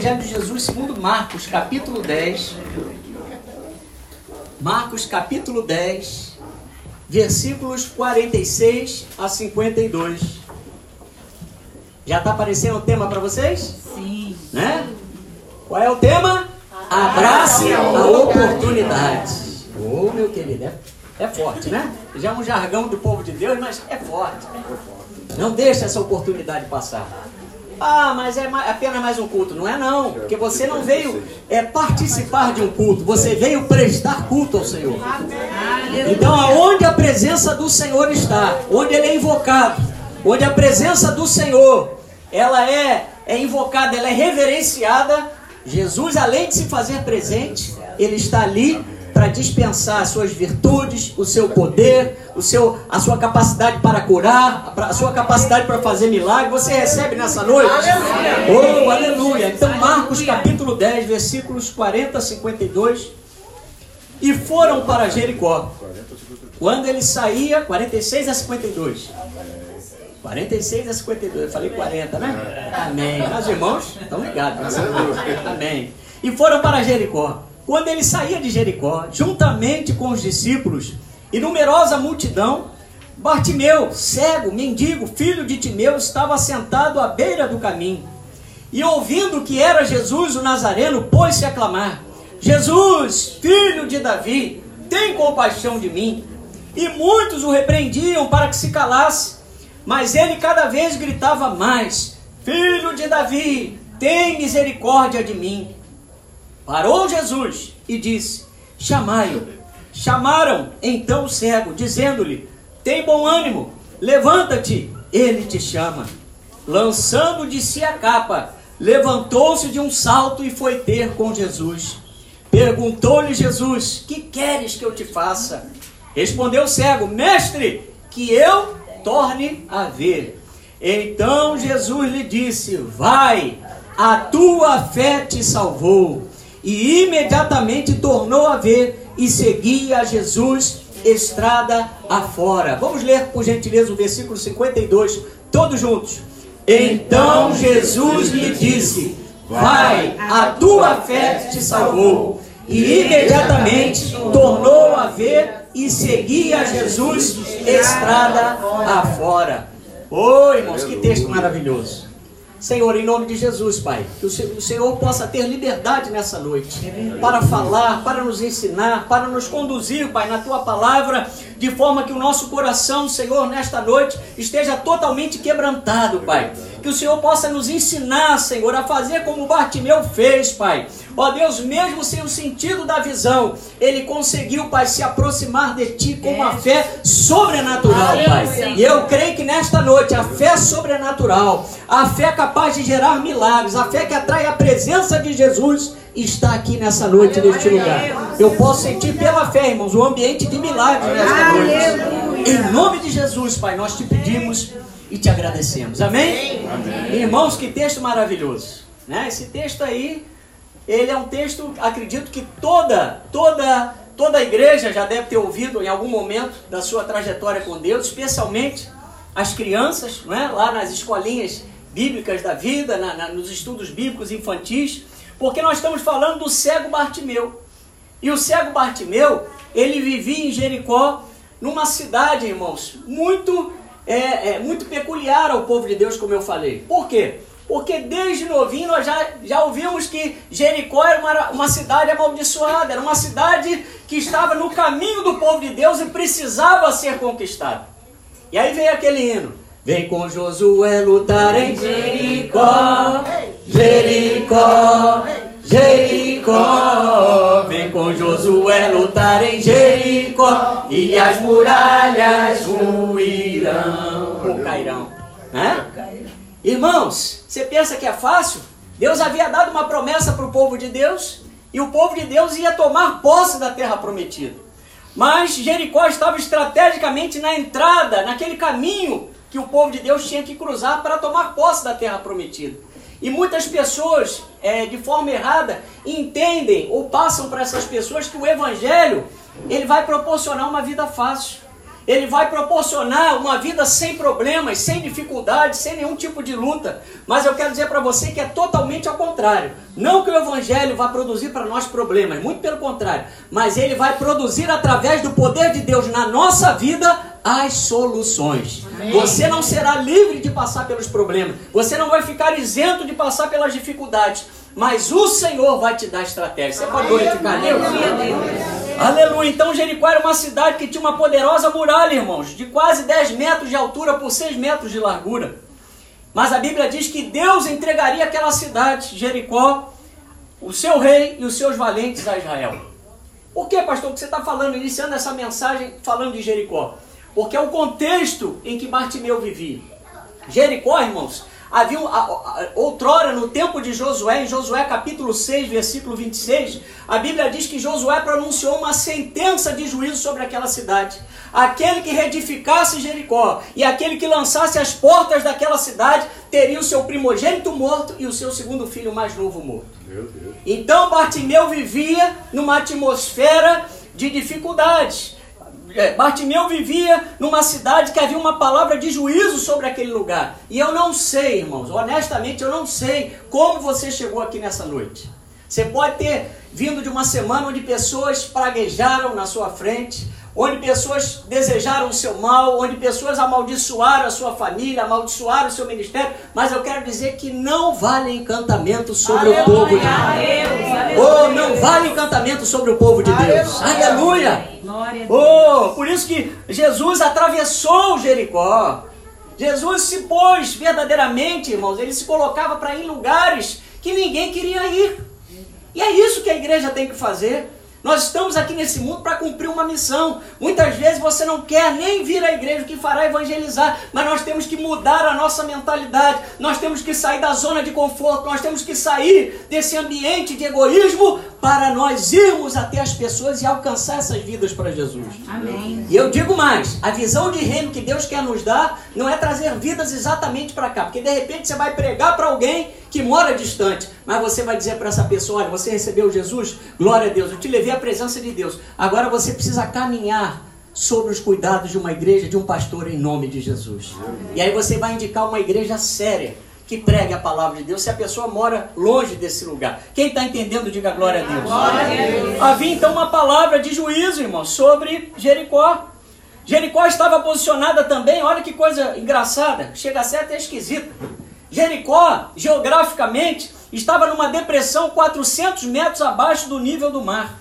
Evangelho de Jesus segundo Marcos, capítulo 10. Marcos, capítulo 10, versículos 46 a 52. Já está aparecendo o tema para vocês? Sim. Né? Qual é o tema? Abrace a oportunidade. Ô, oh, meu querido, é, é forte, né? Já é um jargão do povo de Deus, mas é forte. Não deixe essa oportunidade passar. Ah, mas é apenas mais um culto. Não é não, porque você não veio é, participar de um culto, você veio prestar culto ao Senhor. Então, aonde a presença do Senhor está, onde ele é invocado, onde a presença do Senhor, ela é, é invocada, ela é reverenciada, Jesus, além de se fazer presente, ele está ali para dispensar as suas virtudes, o seu poder, o seu, a sua capacidade para curar, a sua capacidade para fazer milagre. Você recebe nessa noite? Aleluia! Oh, aleluia! Então, Marcos capítulo 10, versículos 40 a 52. E foram para Jericó. Quando ele saía, 46 a 52. 46 a 52, eu falei 40, né? Amém. Meus irmãos estão ligados. Amém. E foram para Jericó. Quando ele saía de Jericó, juntamente com os discípulos e numerosa multidão, Bartimeu, cego, mendigo, filho de Timeu, estava sentado à beira do caminho. E ouvindo que era Jesus o Nazareno, pôs-se a clamar: Jesus, filho de Davi, tem compaixão de mim. E muitos o repreendiam para que se calasse, mas ele cada vez gritava mais: Filho de Davi, tem misericórdia de mim. Parou Jesus e disse: Chamai-o. Chamaram então o cego, dizendo-lhe: Tem bom ânimo, levanta-te, ele te chama. Lançando de si a capa, levantou-se de um salto e foi ter com Jesus. Perguntou-lhe Jesus: Que queres que eu te faça? Respondeu o cego: Mestre, que eu torne a ver. Então Jesus lhe disse: Vai, a tua fé te salvou e imediatamente tornou a ver e seguia a Jesus estrada afora. Vamos ler, por gentileza, o versículo 52, todos juntos. Então Jesus lhe disse: Vai, a tua fé te salvou. E imediatamente tornou a ver e seguia Jesus estrada afora. Oi, irmãos, que texto maravilhoso. Senhor, em nome de Jesus, Pai, que o Senhor possa ter liberdade nessa noite para falar, para nos ensinar, para nos conduzir, Pai, na tua palavra, de forma que o nosso coração, Senhor, nesta noite esteja totalmente quebrantado, Pai. Que o Senhor possa nos ensinar, Senhor, a fazer como Bartimeu fez, Pai. Ó Deus, mesmo sem o sentido da visão, ele conseguiu, Pai, se aproximar de Ti com uma fé sobrenatural, Pai. E eu creio que nesta noite a fé sobrenatural, a fé capaz de gerar milagres, a fé que atrai a presença de Jesus, está aqui nessa noite, neste lugar. Eu posso sentir pela fé, irmãos, um ambiente de milagres nesta noite. Em nome de Jesus, Pai, nós te pedimos e te agradecemos. Amém? Amém. Irmãos, que texto maravilhoso. Né? Esse texto aí ele é um texto, acredito que toda, toda, toda a igreja já deve ter ouvido em algum momento da sua trajetória com Deus, especialmente as crianças, não é? lá nas escolinhas bíblicas da vida, na, na, nos estudos bíblicos infantis, porque nós estamos falando do cego Bartimeu. E o cego Bartimeu, ele vivia em Jericó, numa cidade, irmãos, muito, é, é, muito peculiar ao povo de Deus, como eu falei. Por quê? Porque desde novinho nós já, já ouvimos que Jericó era uma, uma cidade amaldiçoada, era uma cidade que estava no caminho do povo de Deus e precisava ser conquistada. E aí vem aquele hino. Vem com Josué lutar em Jericó, Jericó, Jericó. Vem com Josué lutar em Jericó e as muralhas ruirão. Ou cairão. Né? Irmãos, você pensa que é fácil? Deus havia dado uma promessa para o povo de Deus e o povo de Deus ia tomar posse da terra prometida. Mas Jericó estava estrategicamente na entrada, naquele caminho que o povo de Deus tinha que cruzar para tomar posse da terra prometida. E muitas pessoas, é, de forma errada, entendem ou passam para essas pessoas que o Evangelho ele vai proporcionar uma vida fácil. ele vai proporcionar uma vida sem problemas, sem dificuldades, sem nenhum tipo de luta. Mas eu quero dizer para você que é totalmente ao contrário. Não que o Evangelho vá produzir para nós problemas, muito pelo contrário. Mas ele vai produzir através do poder de Deus na nossa vida as soluções. Amém. Você não será livre de passar pelos problemas. Você não vai ficar isento de passar pelas dificuldades. Mas o Senhor vai te dar estratégia. Você pode glorificar Deus? Aleluia. Então Jericó era uma cidade que tinha uma poderosa muralha, irmãos, de quase 10 metros de altura por 6 metros de largura. Mas a Bíblia diz que Deus entregaria aquela cidade, Jericó, o seu rei e os seus valentes a Israel. Por que, pastor, que você está falando, iniciando essa mensagem falando de Jericó? Porque é o contexto em que Bartimeu vivia. Jericó, irmãos, Havia, outrora, no tempo de Josué, em Josué capítulo 6, versículo 26, a Bíblia diz que Josué pronunciou uma sentença de juízo sobre aquela cidade. Aquele que reedificasse Jericó e aquele que lançasse as portas daquela cidade teria o seu primogênito morto e o seu segundo filho mais novo morto. Então Bartimeu vivia numa atmosfera de dificuldades. É, Bartimeu vivia numa cidade que havia uma palavra de juízo sobre aquele lugar. E eu não sei, irmãos, honestamente eu não sei como você chegou aqui nessa noite. Você pode ter vindo de uma semana onde pessoas praguejaram na sua frente, onde pessoas desejaram o seu mal, onde pessoas amaldiçoaram a sua família, amaldiçoaram o seu ministério, mas eu quero dizer que não vale encantamento sobre Aleluia. o povo de Deus. Oh, não vale encantamento sobre o povo de Deus. Aleluia. Aleluia. Oh, por isso que Jesus atravessou Jericó. Jesus se pôs verdadeiramente, irmãos, ele se colocava para ir em lugares que ninguém queria ir. E é isso que a igreja tem que fazer. Nós estamos aqui nesse mundo para cumprir uma missão. Muitas vezes você não quer nem vir à igreja, que fará evangelizar, mas nós temos que mudar a nossa mentalidade, nós temos que sair da zona de conforto, nós temos que sair desse ambiente de egoísmo para nós irmos até as pessoas e alcançar essas vidas para Jesus. Amém. E eu digo mais: a visão de reino que Deus quer nos dar não é trazer vidas exatamente para cá, porque de repente você vai pregar para alguém que mora distante, mas você vai dizer para essa pessoa: olha, você recebeu Jesus, glória a Deus, eu te levei à presença de Deus, agora você precisa caminhar sobre os cuidados de uma igreja, de um pastor em nome de Jesus. E aí você vai indicar uma igreja séria que pregue a palavra de Deus se a pessoa mora longe desse lugar. Quem está entendendo, diga glória a Deus. Glória a Deus. Havia então uma palavra de juízo, irmão, sobre Jericó. Jericó estava posicionada também, olha que coisa engraçada, chega a ser até esquisita. Jericó, geograficamente, estava numa depressão 400 metros abaixo do nível do mar,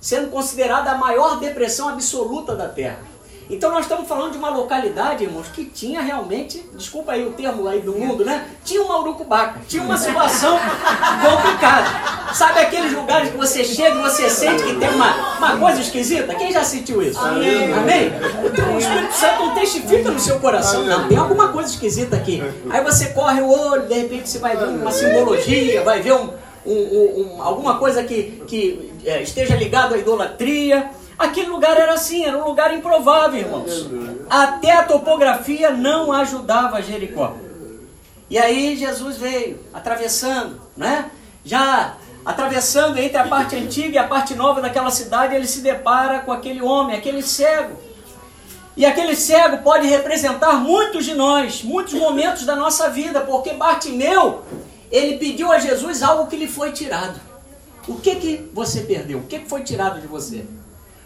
sendo considerada a maior depressão absoluta da Terra. Então nós estamos falando de uma localidade, irmãos, que tinha realmente, desculpa aí o termo aí do mundo, né? Tinha uma urucubaca, tinha uma situação complicada. Sabe aqueles lugares que você chega e você sente que tem uma, uma coisa esquisita? Quem já sentiu isso? Amém? Amém? Então o Espírito Santo não testifica no seu coração, não. Tem alguma coisa esquisita aqui. Aí você corre o olho, de repente você vai ver uma simbologia, vai ver um, um, um, alguma coisa que, que é, esteja ligado à idolatria. Aquele lugar era assim, era um lugar improvável, irmãos. Até a topografia não ajudava Jericó. E aí Jesus veio, atravessando, né? Já atravessando entre a parte antiga e a parte nova daquela cidade, ele se depara com aquele homem, aquele cego. E aquele cego pode representar muitos de nós, muitos momentos da nossa vida, porque Bartimeu, ele pediu a Jesus algo que lhe foi tirado. O que que você perdeu? O que que foi tirado de você?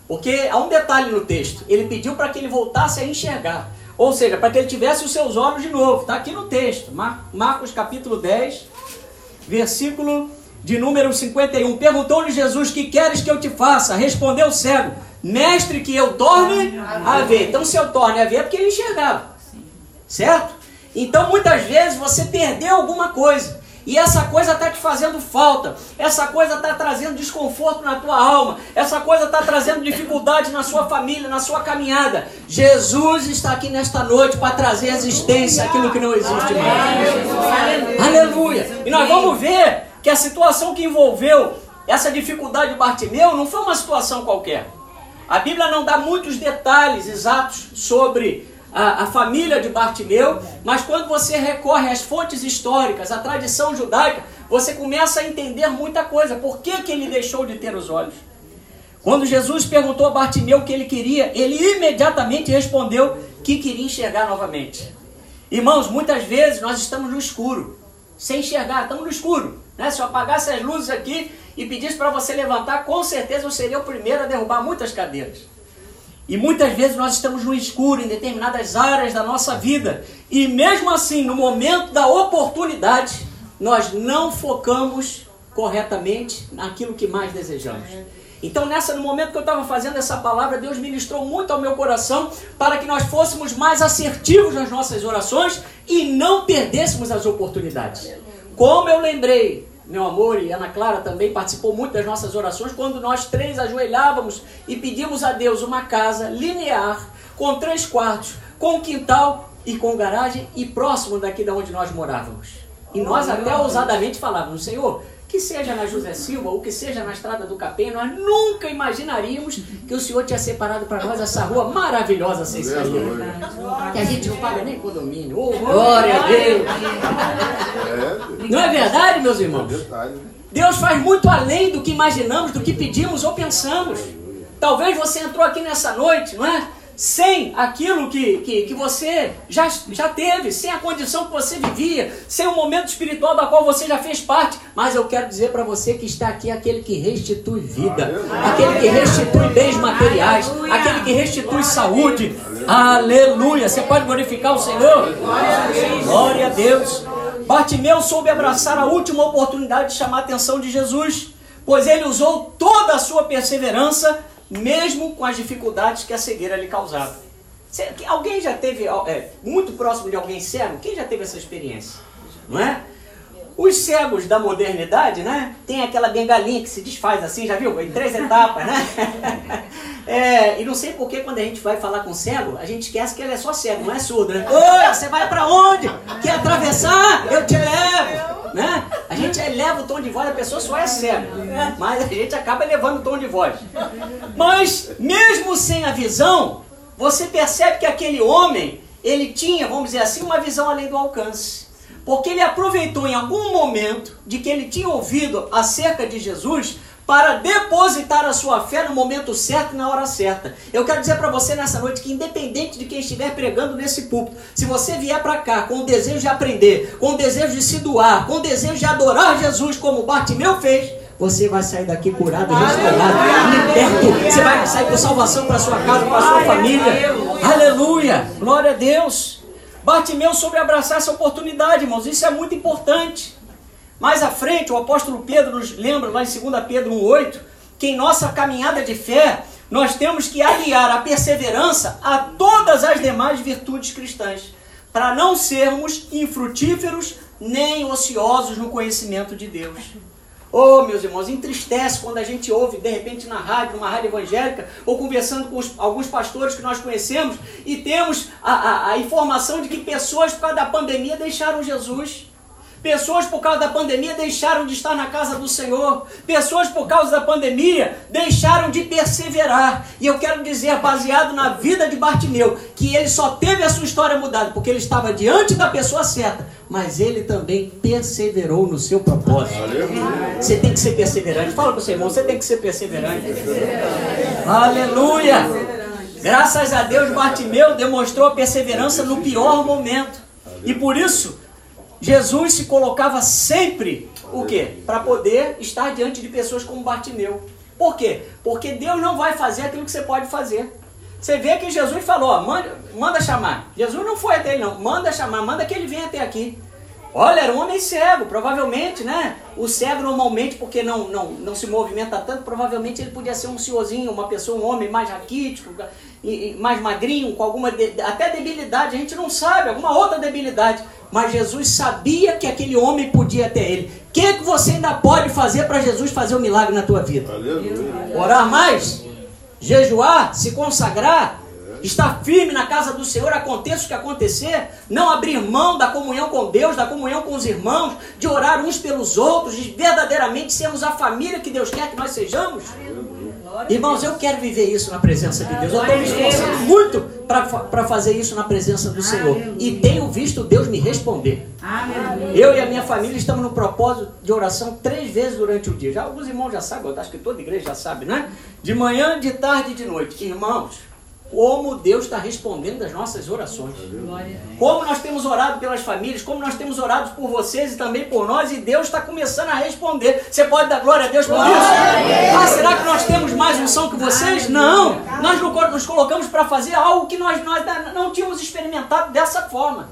Porque há um detalhe no texto. Ele pediu para que ele voltasse a enxergar. Ou seja, para que ele tivesse os seus olhos de novo. Está aqui no texto. Marcos capítulo 10, versículo de número 51. Perguntou-lhe Jesus: Que queres que eu te faça? Respondeu o cego: Mestre, que eu torne a ver. Então, se eu torne a ver, é porque ele enxergava. Certo? Então, muitas vezes você perdeu alguma coisa. E essa coisa está te fazendo falta, essa coisa está trazendo desconforto na tua alma, essa coisa está trazendo dificuldade na sua família, na sua caminhada. Jesus está aqui nesta noite para trazer existência aquilo que não existe mais. Aleluia! E nós vamos ver que a situação que envolveu essa dificuldade de Bartimeu não foi uma situação qualquer. A Bíblia não dá muitos detalhes exatos sobre a, a, família de Bartimeu, mas quando você recorre às fontes históricas, à tradição judaica, você começa a entender muita coisa. Por que, que ele deixou de ter os olhos? Quando Jesus perguntou a Bartimeu o que ele queria, ele imediatamente respondeu que queria enxergar novamente. Irmãos, muitas vezes nós estamos no escuro, sem enxergar, estamos no escuro. Né? Se eu apagasse as luzes aqui e pedisse para você levantar, com certeza eu seria o primeiro a derrubar muitas cadeiras. E muitas vezes nós estamos no escuro em determinadas áreas da nossa vida. E mesmo assim, no momento da oportunidade, nós não focamos corretamente naquilo que mais desejamos. Então, nessa, no momento que eu estava fazendo essa palavra, Deus ministrou muito ao meu coração para que nós fôssemos mais assertivos nas nossas orações e não perdêssemos as oportunidades. Como eu lembrei, meu amor e Ana Clara também participou muito das nossas orações, quando nós três ajoelhávamos e pedimos a Deus uma casa linear, com três quartos, com quintal e com garagem e próximo daqui da onde nós morávamos. E nós até ousadamente falávamos, Senhor, que seja na José Silva ou que seja na Estrada do Capim, nós nunca imaginaríamos que o Senhor tinha separado para nós essa rua maravilhosa sem escadinha. Que a gente não paga nem condomínio. Oh, glória a Deus! Não é verdade, meus irmãos? Deus faz muito além do que imaginamos, do que pedimos ou pensamos. Talvez você entrou aqui nessa noite, não é? Sem aquilo que, que, que você já, já teve, sem a condição que você vivia, sem o momento espiritual da qual você já fez parte. Mas eu quero dizer para você que está aqui aquele que restitui vida, aquele que restitui bens materiais, aquele que restitui saúde. Aleluia! Você pode glorificar o Senhor? Glória a Deus. Bartimeu soube abraçar a última oportunidade de chamar a atenção de Jesus, pois ele usou toda a sua perseverança mesmo com as dificuldades que a cegueira lhe causava. Alguém já teve, é, muito próximo de alguém cego? Quem já teve essa experiência? Não é? Os cegos da modernidade, né? Tem aquela bengalinha que se desfaz assim, já viu? Em três etapas, né? É, e não sei por que quando a gente vai falar com cego, a gente esquece que ele é só cego, não é surdo, né? Oi, você vai para onde? Quer atravessar? Eu te levo. Né? A gente eleva o tom de voz, a pessoa só é cega. Mas a gente acaba elevando o tom de voz. Mas, mesmo sem a visão, você percebe que aquele homem, ele tinha, vamos dizer assim, uma visão além do alcance. Porque ele aproveitou em algum momento de que ele tinha ouvido acerca de Jesus para depositar a sua fé no momento certo e na hora certa. Eu quero dizer para você nessa noite que, independente de quem estiver pregando nesse púlpito, se você vier para cá com o desejo de aprender, com o desejo de se doar, com o desejo de adorar Jesus como Bartimeu fez, você vai sair daqui curado, restaurado, liberto. Você vai sair com salvação para sua casa, para sua família. Aleluia! Glória a Deus. Bartimeu sobre abraçar essa oportunidade, irmãos. Isso é muito importante. Mais à frente, o apóstolo Pedro nos lembra, lá em 2 Pedro 1,8, que em nossa caminhada de fé, nós temos que aliar a perseverança a todas as demais virtudes cristãs, para não sermos infrutíferos nem ociosos no conhecimento de Deus. Oh, meus irmãos, entristece quando a gente ouve, de repente, na rádio, numa rádio evangélica, ou conversando com os, alguns pastores que nós conhecemos, e temos a, a, a informação de que pessoas, por causa da pandemia, deixaram Jesus. Pessoas por causa da pandemia deixaram de estar na casa do Senhor. Pessoas por causa da pandemia deixaram de perseverar. E eu quero dizer, baseado na vida de Bartimeu, que ele só teve a sua história mudada porque ele estava diante da pessoa certa, mas ele também perseverou no seu propósito. Você tem que ser perseverante. Fala para o seu irmão, você tem que ser perseverante. Aleluia! Graças a Deus, Bartimeu demonstrou a perseverança no pior momento. E por isso, Jesus se colocava sempre o quê? Para poder estar diante de pessoas como Bartimeu. Por quê? Porque Deus não vai fazer aquilo que você pode fazer. Você vê que Jesus falou, ó, manda, manda chamar. Jesus não foi até ele, não. Manda chamar, manda que ele venha até aqui. Olha, era um homem cego, provavelmente, né? O cego normalmente, porque não, não, não se movimenta tanto, provavelmente ele podia ser um senhorzinho, uma pessoa, um homem mais raquítico, mais magrinho, com alguma de, até debilidade, a gente não sabe, alguma outra debilidade. Mas Jesus sabia que aquele homem podia até ele. O que, que você ainda pode fazer para Jesus fazer um milagre na tua vida? Aleluia. Orar mais? Jejuar? Se consagrar? Estar firme na casa do Senhor, aconteça o que acontecer, não abrir mão da comunhão com Deus, da comunhão com os irmãos, de orar uns pelos outros, de verdadeiramente sermos a família que Deus quer que nós sejamos. Irmãos, eu quero viver isso na presença de Deus. Eu estou me esforçando muito para fazer isso na presença do Senhor. E tenho visto Deus me responder. Eu e a minha família estamos no propósito de oração três vezes durante o dia. Já alguns irmãos já sabem, eu acho que toda igreja já sabe, né? De manhã, de tarde e de noite. Irmãos, como Deus está respondendo as nossas orações. Como nós temos orado pelas famílias, como nós temos orado por vocês e também por nós, e Deus está começando a responder. Você pode dar glória a Deus por isso? Ah, será que nós temos mais unção que vocês? Não. Nós nos colocamos para fazer algo que nós, nós não tínhamos experimentado dessa forma.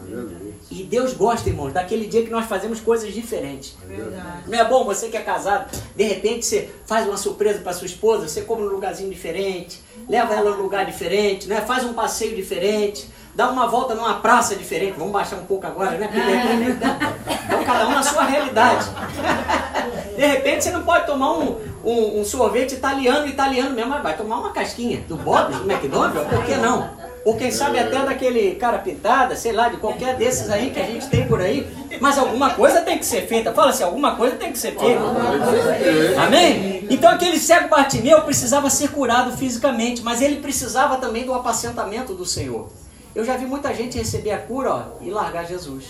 E Deus gosta, irmãos, daquele dia que nós fazemos coisas diferentes. É não é bom você que é casado, de repente você faz uma surpresa para sua esposa, você come num lugarzinho diferente, leva ela num lugar diferente, né? faz um passeio diferente, dá uma volta numa praça diferente. Vamos baixar um pouco agora, né? Então cada um na sua realidade. De repente você não pode tomar um, um, um sorvete italiano, italiano mesmo, mas vai tomar uma casquinha do Bob's, do McDonald's, por que não? Ou quem sabe até daquele cara pintada, sei lá, de qualquer desses aí que a gente tem por aí. Mas alguma coisa tem que ser feita. Fala assim, alguma coisa tem que ser feita. Amém? Então aquele cego Bartimeu precisava ser curado fisicamente, mas ele precisava também do apacentamento do Senhor. Eu já vi muita gente receber a cura ó, e largar Jesus.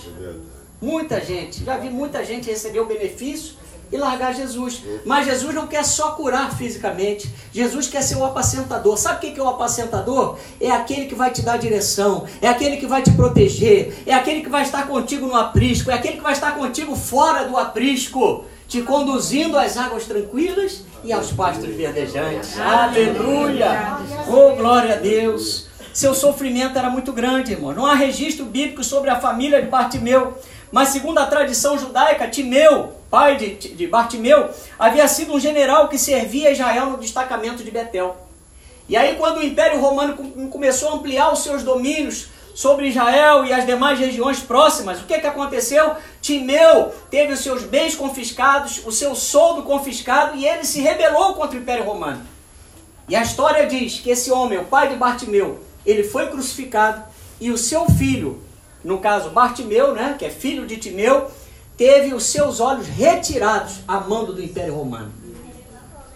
Muita gente. Já vi muita gente receber o benefício e largar Jesus. Mas Jesus não quer só curar fisicamente. Jesus quer ser o apacentador. Sabe o que é o apacentador? É aquele que vai te dar direção, é aquele que vai te proteger, é aquele que vai estar contigo no aprisco, é aquele que vai estar contigo fora do aprisco, te conduzindo às águas tranquilas e aos pastos verdejantes. Aleluia! Oh, glória a Deus! Seu sofrimento era muito grande, irmão. Não há registro bíblico sobre a família de Bartimeu. Mas segundo a tradição judaica, Timeu, pai de, de Bartimeu, havia sido um general que servia Israel no destacamento de Betel. E aí, quando o Império Romano começou a ampliar os seus domínios sobre Israel e as demais regiões próximas, o que, que aconteceu? Timeu teve os seus bens confiscados, o seu soldo confiscado e ele se rebelou contra o Império Romano. E a história diz que esse homem, o pai de Bartimeu, ele foi crucificado e o seu filho, no caso Bartimeu, né, que é filho de Timeu, teve os seus olhos retirados a mando do Império Romano.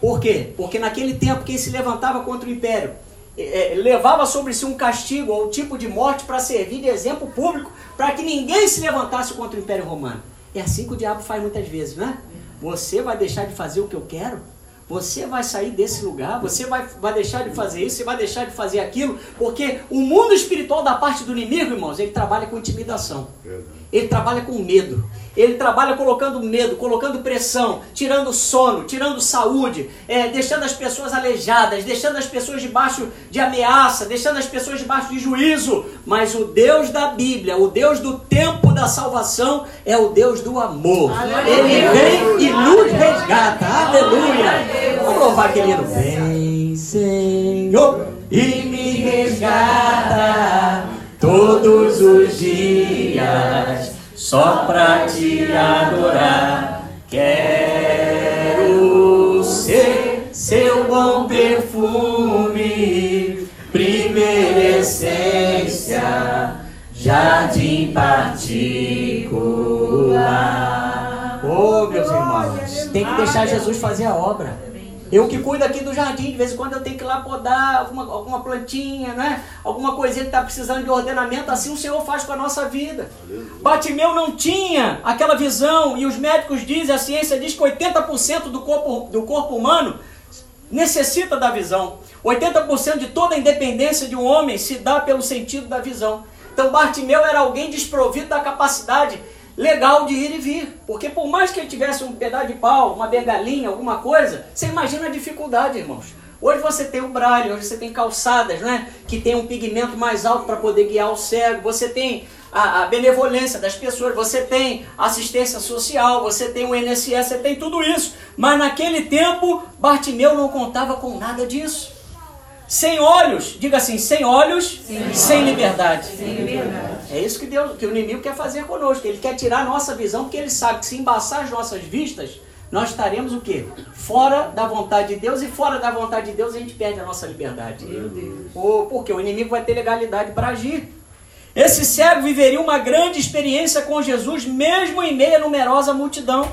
Por quê? Porque naquele tempo quem se levantava contra o Império é, levava sobre si um castigo ou um tipo de morte para servir de exemplo público para que ninguém se levantasse contra o Império Romano. É assim que o diabo faz muitas vezes, né? Você vai deixar de fazer o que eu quero? Você vai sair desse lugar, você vai, vai deixar de fazer isso, você vai deixar de fazer aquilo, porque o mundo espiritual da parte do inimigo, irmãos, ele trabalha com intimidação. Ele trabalha com medo. Ele trabalha colocando medo, colocando pressão, tirando sono, tirando saúde, é, deixando as pessoas aleijadas, deixando as pessoas debaixo de ameaça, deixando as pessoas debaixo de juízo. Mas o Deus da Bíblia, o Deus do tempo da salvação, é o Deus do amor. Aleluia. Ele vem e nos resgata. Louvar aquele hino. Vem, Senhor, e me resgata todos os dias só pra te adorar. Quero ser seu bom perfume, primeira essência, jardim particular. Oh, meus irmãos, tem que deixar Jesus fazer a obra. Eu que cuido aqui do jardim, de vez em quando eu tenho que ir lá podar alguma, alguma plantinha, né? alguma coisinha que está precisando de ordenamento, assim o Senhor faz com a nossa vida. Batimeu não tinha aquela visão, e os médicos dizem, a ciência diz que 80% do corpo, do corpo humano necessita da visão. 80% de toda a independência de um homem se dá pelo sentido da visão. Então Bartimeu era alguém desprovido da capacidade legal de ir e vir. Porque por mais que ele tivesse um pedaço de pau, uma bengalinha, alguma coisa, você imagina a dificuldade, irmãos. Hoje você tem o braille, hoje você tem calçadas, né? Que tem um pigmento mais alto para poder guiar o cego. Você tem a, a, benevolência das pessoas, você tem assistência social, você tem o INSS, você tem tudo isso. Mas naquele tempo, Bartimeu não contava com nada disso. Sem olhos, diga assim, sem olhos, sem, sem liberdade. Sem liberdade. É isso que, Deus, que o inimigo quer fazer conosco. Ele quer tirar a nossa visão, porque ele sabe que se embaçar as nossas vistas, nós estaremos o quê? Fora da vontade de Deus, e fora da vontade de Deus a gente perde a nossa liberdade. Ou porque o inimigo vai ter legalidade para agir. Esse cego viveria uma grande experiência com Jesus, mesmo em meio a numerosa multidão.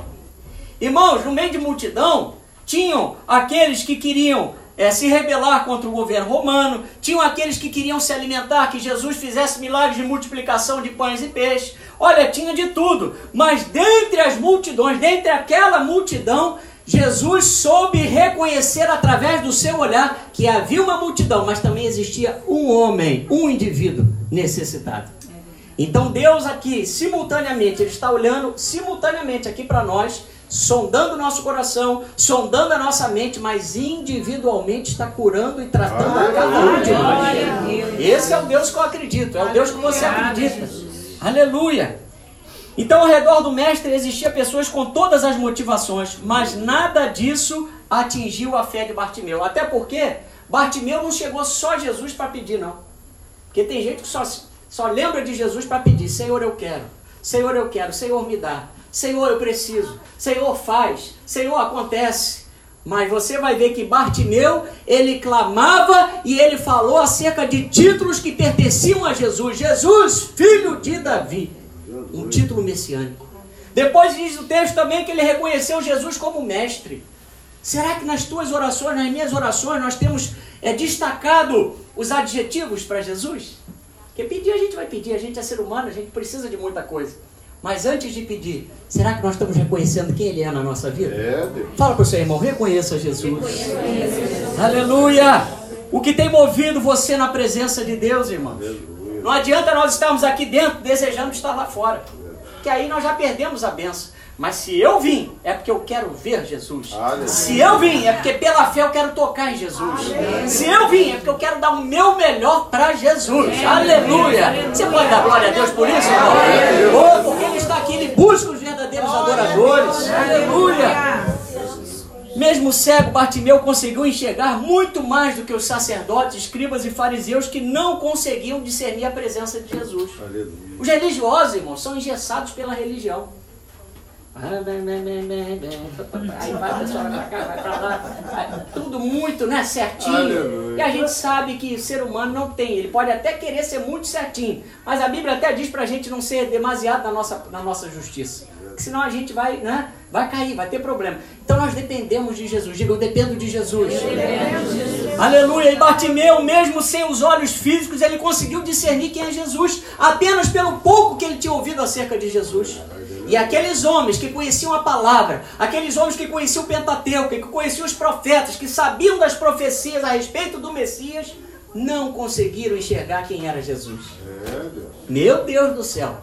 Irmãos, no meio de multidão, tinham aqueles que queriam é, se rebelar contra o governo romano, tinham aqueles que queriam se alimentar, que Jesus fizesse milagres de multiplicação de pães e peixes. Olha, tinha de tudo, mas dentre as multidões, dentre aquela multidão, Jesus soube reconhecer através do seu olhar que havia uma multidão, mas também existia um homem, um indivíduo necessitado. Então Deus aqui, simultaneamente, Ele está olhando simultaneamente aqui para nós sondando o nosso coração, sondando a nossa mente, mas individualmente está curando e tratando a cada um de nós. Esse é o Deus que eu acredito, é o Deus que você acredita. Aleluia! Então, ao redor do mestre existia pessoas com todas as motivações, mas nada disso atingiu a fé de Bartimeu. Até porque Bartimeu não chegou só a Jesus para pedir, não. Porque tem gente que só, só lembra de Jesus para pedir: Senhor, eu quero. Senhor, eu quero. Senhor, me dá. Senhor, eu preciso. Senhor, faz. Senhor, acontece. Mas você vai ver que Bartimeu, ele clamava e ele falou acerca de títulos que pertenciam a Jesus. Jesus, filho de Davi. Um título messiânico. Depois diz o texto também que ele reconheceu Jesus como mestre. Será que nas tuas orações, nas minhas orações, nós temos é, destacado os adjetivos para Jesus? Porque pedir a gente vai pedir, a gente é ser humano, a gente precisa de muita coisa. Mas antes de pedir, será que nós estamos reconhecendo quem Ele é na nossa vida? É, Fala para o seu irmão, reconheça Jesus. Reconheça. Aleluia! O que tem movido você na presença de Deus, irmão? Não adianta nós estarmos aqui dentro desejando estar lá fora. Que aí nós já perdemos a benção. Mas se eu vim, é porque eu quero ver Jesus. Aleluia. Se eu vim, é porque pela fé eu quero tocar em Jesus. Aleluia. Se eu vim, é porque eu quero dar o meu melhor para Jesus. Aleluia. Aleluia. Você pode dar glória a Deus por isso, irmão? Oh, porque Ele está aqui, Ele busca os verdadeiros adoradores. Aleluia. Mesmo cego, Bartimeu conseguiu enxergar muito mais do que os sacerdotes, escribas e fariseus que não conseguiam discernir a presença de Jesus. Aleluia. Os religiosos, irmãos, são engessados pela religião. Aí vai a pessoa vai pra cá, vai pra lá. Tudo muito né, certinho. Aleluia. E a gente sabe que o ser humano não tem. Ele pode até querer ser muito certinho. Mas a Bíblia até diz pra gente não ser demasiado na nossa, na nossa justiça. Porque senão a gente vai, né, vai cair, vai ter problema. Então nós dependemos de Jesus. Diga, eu dependo de Jesus. Jesus. Aleluia. E Bartimeu, mesmo sem os olhos físicos, ele conseguiu discernir quem é Jesus. Apenas pelo pouco que ele tinha ouvido acerca de Jesus. E aqueles homens que conheciam a palavra, aqueles homens que conheciam o Pentateuco, que conheciam os profetas, que sabiam das profecias a respeito do Messias, não conseguiram enxergar quem era Jesus. É, Meu Deus do céu!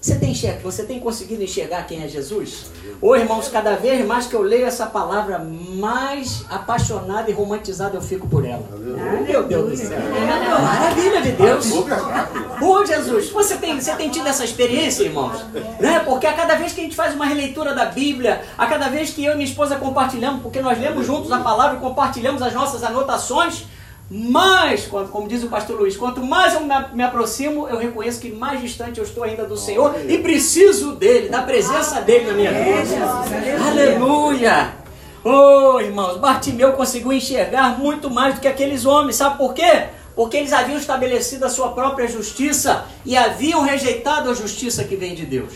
Você tem, você tem conseguido enxergar quem é Jesus? Ô oh, irmãos, cada vez mais que eu leio essa palavra, mais apaixonado e romantizado eu fico por ela. Meu Deus do céu. Maravilha. Ô oh, Jesus, você tem, você tem tido essa experiência, irmãos? Né? Porque a cada vez que a gente faz uma releitura da Bíblia, a cada vez que eu e minha esposa compartilhamos, porque nós lemos juntos a palavra e compartilhamos as nossas anotações, mais, como diz o pastor Luiz, quanto mais eu me aproximo, eu reconheço que mais distante eu estou ainda do Senhor e preciso dele, da presença dele na minha vida. Aleluia! Oh, irmãos, Bartimeu conseguiu enxergar muito mais do que aqueles homens, sabe por quê? Porque eles haviam estabelecido a sua própria justiça e haviam rejeitado a justiça que vem de Deus.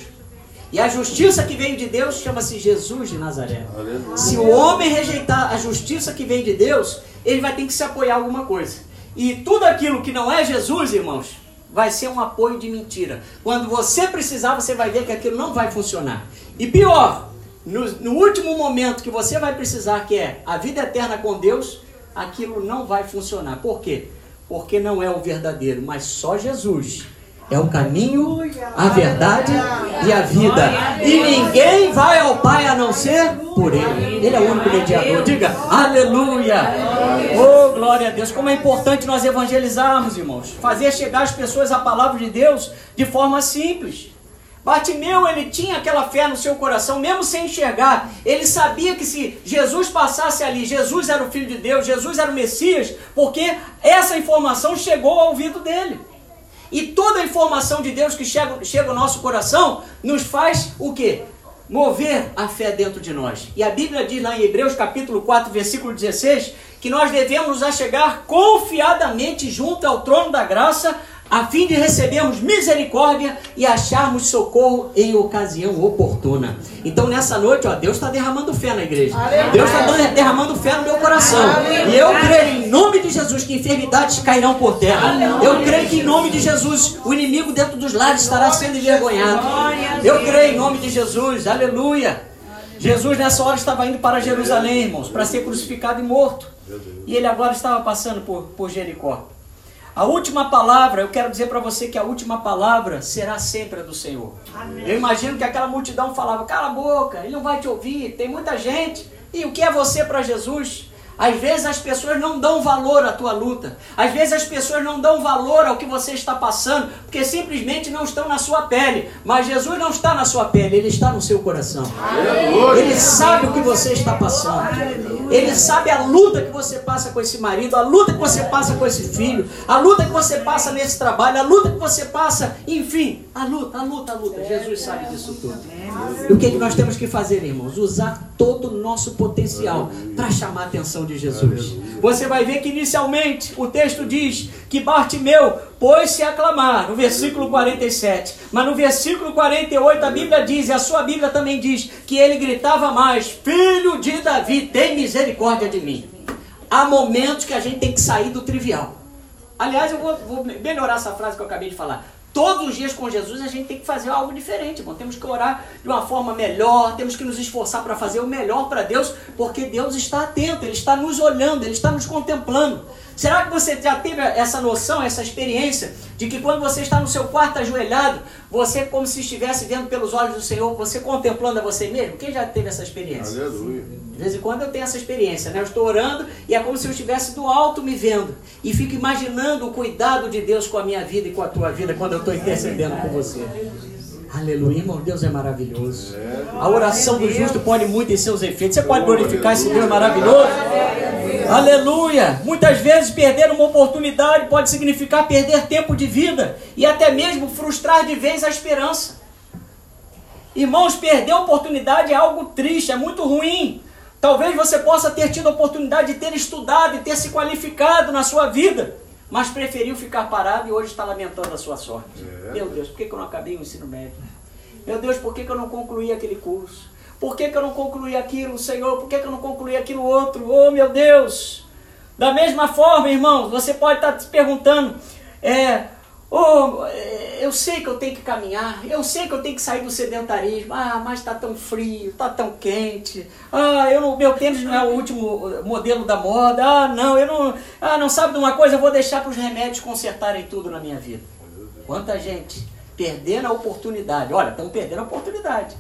E a justiça que veio de Deus chama-se Jesus de Nazaré. Aleluia. Se o homem rejeitar a justiça que vem de Deus, ele vai ter que se apoiar a alguma coisa. E tudo aquilo que não é Jesus, irmãos, vai ser um apoio de mentira. Quando você precisar, você vai ver que aquilo não vai funcionar. E pior, no, no último momento que você vai precisar, que é a vida eterna com Deus, aquilo não vai funcionar. Por quê? Porque não é o verdadeiro, mas só Jesus é o caminho, a verdade e a vida. E ninguém vai ao Pai a não ser por Ele. Ele é o único mediador. Diga aleluia. Oh, glória a Deus. Como é importante nós evangelizarmos, irmãos. Fazer chegar as pessoas a palavra de Deus de forma simples. Bartimeu, ele tinha aquela fé no seu coração, mesmo sem enxergar. Ele sabia que se Jesus passasse ali, Jesus era o Filho de Deus, Jesus era o Messias, porque essa informação chegou ao ouvido dele. E toda a informação de Deus que chega, chega ao nosso coração nos faz o quê? Mover a fé dentro de nós. E a Bíblia diz lá em Hebreus capítulo 4, versículo 16, que nós devemos nos achegar confiadamente junto ao trono da graça, a fim de recebermos misericórdia e acharmos socorro em ocasião oportuna. Então nessa noite, ó, Deus está derramando fé na igreja. Aleluia. Deus está derramando fé no meu coração. Aleluia. E eu creio em nome de Jesus que enfermidades cairão por terra. Aleluia. Eu creio que em nome de Jesus o inimigo dentro dos lares estará sendo envergonhado. Eu creio em nome de Jesus. Aleluia. Jesus nessa hora estava indo para Jerusalém, irmãos, para ser crucificado e morto. E ele agora estava passando por, por Jericó. A última palavra, eu quero dizer para você que a última palavra será sempre a do Senhor. Amém. Eu imagino que aquela multidão falava: cala a boca, ele não vai te ouvir, tem muita gente. E o que é você para Jesus? Às vezes as pessoas não dão valor à tua luta. Às vezes as pessoas não dão valor ao que você está passando, porque simplesmente não estão na sua pele. Mas Jesus não está na sua pele, ele está no seu coração. Ele sabe o que você está passando. Ele sabe a luta que você passa com esse marido, a luta que você passa com esse filho, a luta que você passa nesse trabalho, a luta que você passa, enfim, a luta, a luta, a luta. Jesus sabe disso tudo. E o que, é que nós temos que fazer, irmãos? Usar todo o nosso potencial para chamar a atenção de Jesus. Você vai ver que inicialmente o texto diz que Bartimeu pôs-se a clamar, no versículo 47. Mas no versículo 48 a Bíblia diz, e a sua Bíblia também diz, que ele gritava mais: Filho de Davi, tem misericórdia de mim. Há momentos que a gente tem que sair do trivial. Aliás, eu vou, vou melhorar essa frase que eu acabei de falar. Todos os dias com Jesus a gente tem que fazer algo diferente, irmão. Temos que orar de uma forma melhor, temos que nos esforçar para fazer o melhor para Deus, porque Deus está atento, Ele está nos olhando, Ele está nos contemplando. Será que você já teve essa noção, essa experiência de que quando você está no seu quarto ajoelhado, você como se estivesse vendo pelos olhos do Senhor, você contemplando a você mesmo? Quem já teve essa experiência? Aleluia. De vez em quando eu tenho essa experiência, né? Eu estou orando e é como se eu estivesse do alto me vendo e fico imaginando o cuidado de Deus com a minha vida e com a tua vida quando eu estou intercedendo com você. Aleluia, irmão, Deus é maravilhoso. A oração do justo pode muito em seus efeitos. Você pode glorificar esse Deus maravilhoso? Aleluia! Muitas vezes perder uma oportunidade pode significar perder tempo de vida e até mesmo frustrar de vez a esperança. Irmãos, perder a oportunidade é algo triste, é muito ruim. Talvez você possa ter tido a oportunidade de ter estudado e ter se qualificado na sua vida, mas preferiu ficar parado e hoje está lamentando a sua sorte. É. Meu Deus, por que, eu não acabei o ensino médio? Meu Deus, por que, eu não concluí aquele curso? Por que, eu não concluí aquilo, Senhor? Por que, eu não concluí aquilo outro? Oh, meu Deus! Da mesma forma, irmão, você pode estar se perguntando, é, Oh, eu sei que eu tenho que caminhar, eu sei que eu tenho que sair do sedentarismo. Ah, mas está tão frio, está tão quente. Ah, eu não, meu tênis não é o último modelo da moda. Ah, não, eu não. Ah, não sabe de uma coisa? Eu vou deixar para os remédios consertarem tudo na minha vida. Quanta gente perdendo a oportunidade. Olha, estão perdendo a oportunidade.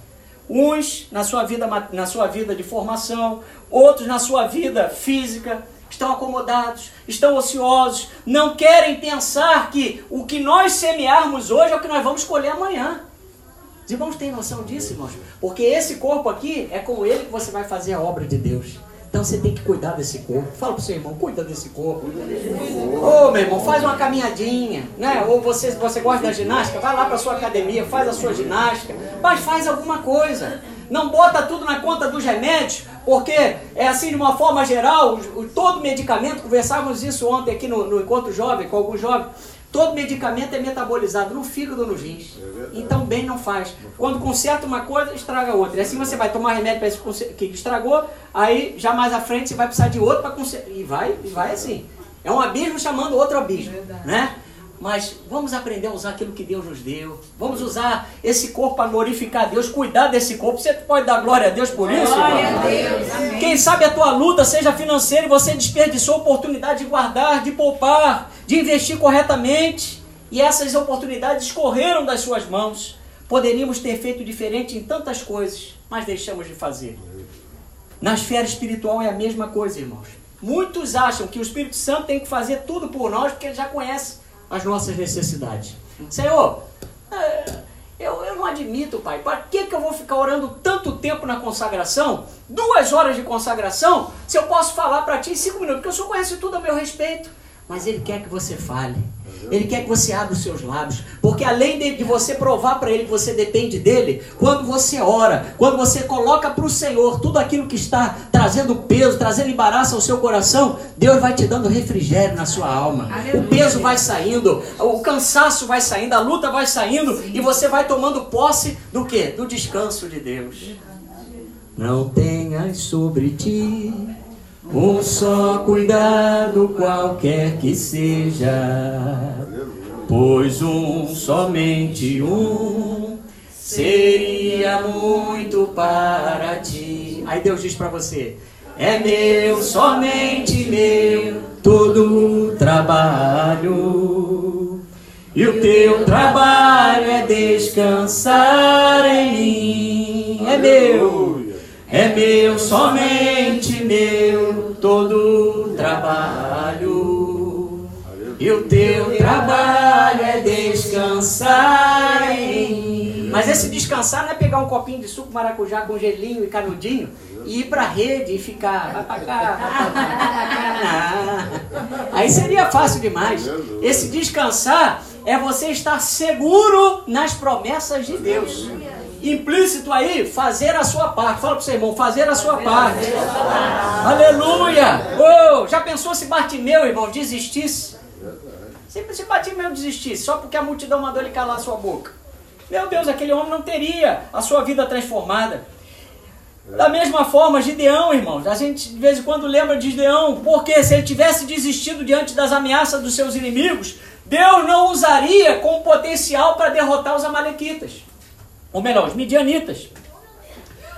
Uns na sua vida, na sua vida de formação, outros na sua vida física estão acomodados, estão ociosos, não querem pensar que o que nós semearmos hoje é o que nós vamos colher amanhã. Os irmãos têm noção disso, irmãos? Porque esse corpo aqui é com ele que você vai fazer a obra de Deus. Então você tem que cuidar desse corpo. Fala pro seu irmão, cuida desse corpo. Ô oh, meu irmão, faz uma caminhadinha, né? Ou você, você gosta da ginástica, vai lá para sua academia, faz a sua ginástica, mas faz alguma coisa. Não bota tudo na conta dos remédios, porque é assim de uma forma geral, todo medicamento, conversávamos isso ontem aqui no, no encontro jovem, com alguns jovens, todo medicamento é metabolizado no fígado ou nos rins. É então bem não faz. Quando conserta uma coisa, estraga outra. E assim você vai tomar remédio para esse que estragou, aí já mais à frente você vai precisar de outro para consertar. E vai, e vai assim. É um abismo chamando outro abismo. Né? Mas vamos aprender a usar aquilo que Deus nos deu. Vamos usar esse corpo para glorificar a Deus, cuidar desse corpo. Você pode dar glória a Deus por isso? Glória a Deus. Quem sabe a tua luta seja financeira e você desperdiçou a oportunidade de guardar, de poupar, de investir corretamente. E essas oportunidades escorreram das suas mãos. Poderíamos ter feito diferente em tantas coisas, mas deixamos de fazer. Na esfera espiritual é a mesma coisa, irmãos. Muitos acham que o Espírito Santo tem que fazer tudo por nós porque ele já conhece as nossas necessidades. Senhor, é, eu, eu não admito, Pai. Para que, que eu vou ficar orando tanto tempo na consagração? Duas horas de consagração, se eu posso falar para ti em cinco minutos, porque o Senhor conhece tudo a meu respeito. Mas Ele quer que você fale. Ele quer que você abra os seus lábios. Porque além de, de você provar para Ele que você depende dele, quando você ora, quando você coloca para o Senhor tudo aquilo que está trazendo peso, trazendo embaraço ao seu coração, Deus vai te dando refrigério na sua alma. Aleluia. O peso vai saindo, o cansaço vai saindo, a luta vai saindo Sim. e você vai tomando posse do que? Do descanso de Deus. Não tenhas sobre ti um só cuidado qualquer que seja, pois um, somente um, seria muito para ti. Aí Deus diz para você: é meu, somente meu, todo o trabalho. E o teu trabalho é descansar em mim. É meu, é meu, somente meu, todo trabalho. E o teu trabalho é descansar em mim. Mas esse descansar não é pegar um copinho de suco maracujá com gelinho e canudinho e ir para a rede e ficar. Vai pra cá, vai pra cá. Aí seria fácil demais. Esse descansar é você estar seguro nas promessas de Deus implícito aí, fazer a sua parte. Fala para o seu irmão, fazer a sua parte. Aleluia! Oh, já pensou se Bartimeu, irmão, desistisse? Se, se Bartimeu desistisse, só porque a multidão mandou ele calar a sua boca. Meu Deus, aquele homem não teria a sua vida transformada. Da mesma forma, Gideão, irmãos, a gente de vez em quando lembra de Gideão, porque se ele tivesse desistido diante das ameaças dos seus inimigos, Deus não usaria com potencial para derrotar os amalequitas ou melhor, os midianitas.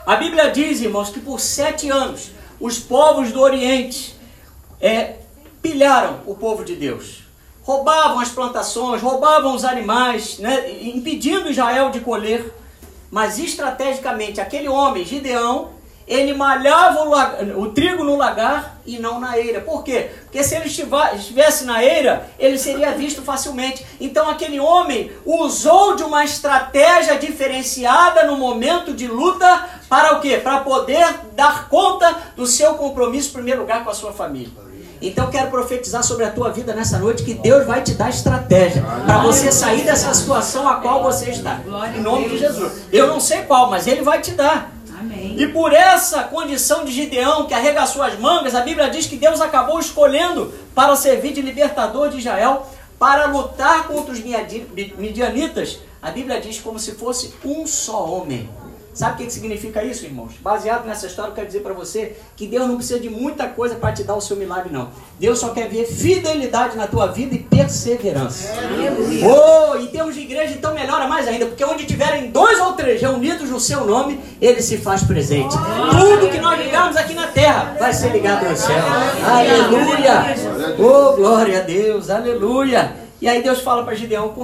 A Bíblia diz, irmãos, que por sete anos os povos do Oriente é, pilharam o povo de Deus. Roubavam as plantações, roubavam os animais, né, impedindo Israel de colher. Mas estrategicamente, aquele homem, Gideão, ele malhava o, o, trigo no lagar e não na eira. Por quê? Porque se ele estivesse na eira, ele seria visto facilmente. Então aquele homem usou de uma estratégia diferenciada no momento de luta para o quê? Para poder dar conta do seu compromisso, em primeiro lugar, com a sua família. Então quero profetizar sobre a tua vida nessa noite que Deus vai te dar estratégia para você sair dessa situação a qual você está. Em nome de Jesus. Eu não sei qual, mas Ele vai te dar. E por essa condição de Gideão, que arregaçou as mangas, a Bíblia diz que Deus acabou escolhendo para servir de libertador de Israel, para lutar contra os midianitas. A Bíblia diz como se fosse um só homem. Sabe o que significa isso, irmãos? Baseado nessa história, eu quero dizer para você que Deus não precisa de muita coisa para te dar o seu milagre, não. Deus só quer ver fidelidade na tua vida e perseverança. É. Oh, em termos de igreja, então melhora mais ainda, porque onde tiverem dois ou três reunidos no seu nome, ele se faz presente. Tudo que nós ligamos aqui na terra vai ser ligado no céu. Aleluia! Oh, glória a Deus, aleluia! E aí Deus fala para Gideão: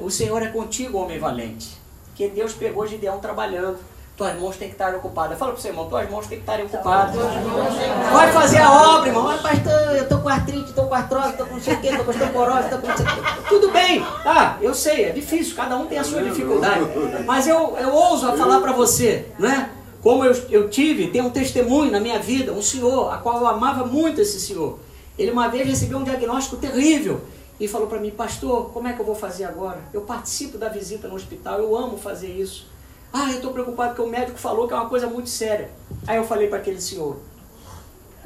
O Senhor é contigo, homem valente. Que Deus pegou Gideão trabalhando tuas mãos têm que estar ocupadas. Fala para o seu irmão, tuas mãos têm que estar ocupadas. Vai fazer a obra, irmão. Olha, pastor, eu estou com artrite, estou com artrose, estou com não sei o quê, estou com osteoporose, estou com Tudo bem, tá? Eu sei, é difícil, cada um tem a sua dificuldade. Mas eu, eu ouso a falar para você, né? Como eu, eu tive, tem um testemunho na minha vida, um senhor, a qual eu amava muito esse senhor. Ele uma vez recebeu um diagnóstico terrível e falou para mim, pastor, como é que eu vou fazer agora? Eu participo da visita no hospital, eu amo fazer isso. Ah, eu estou preocupado porque o médico falou que é uma coisa muito séria. Aí eu falei para aquele senhor.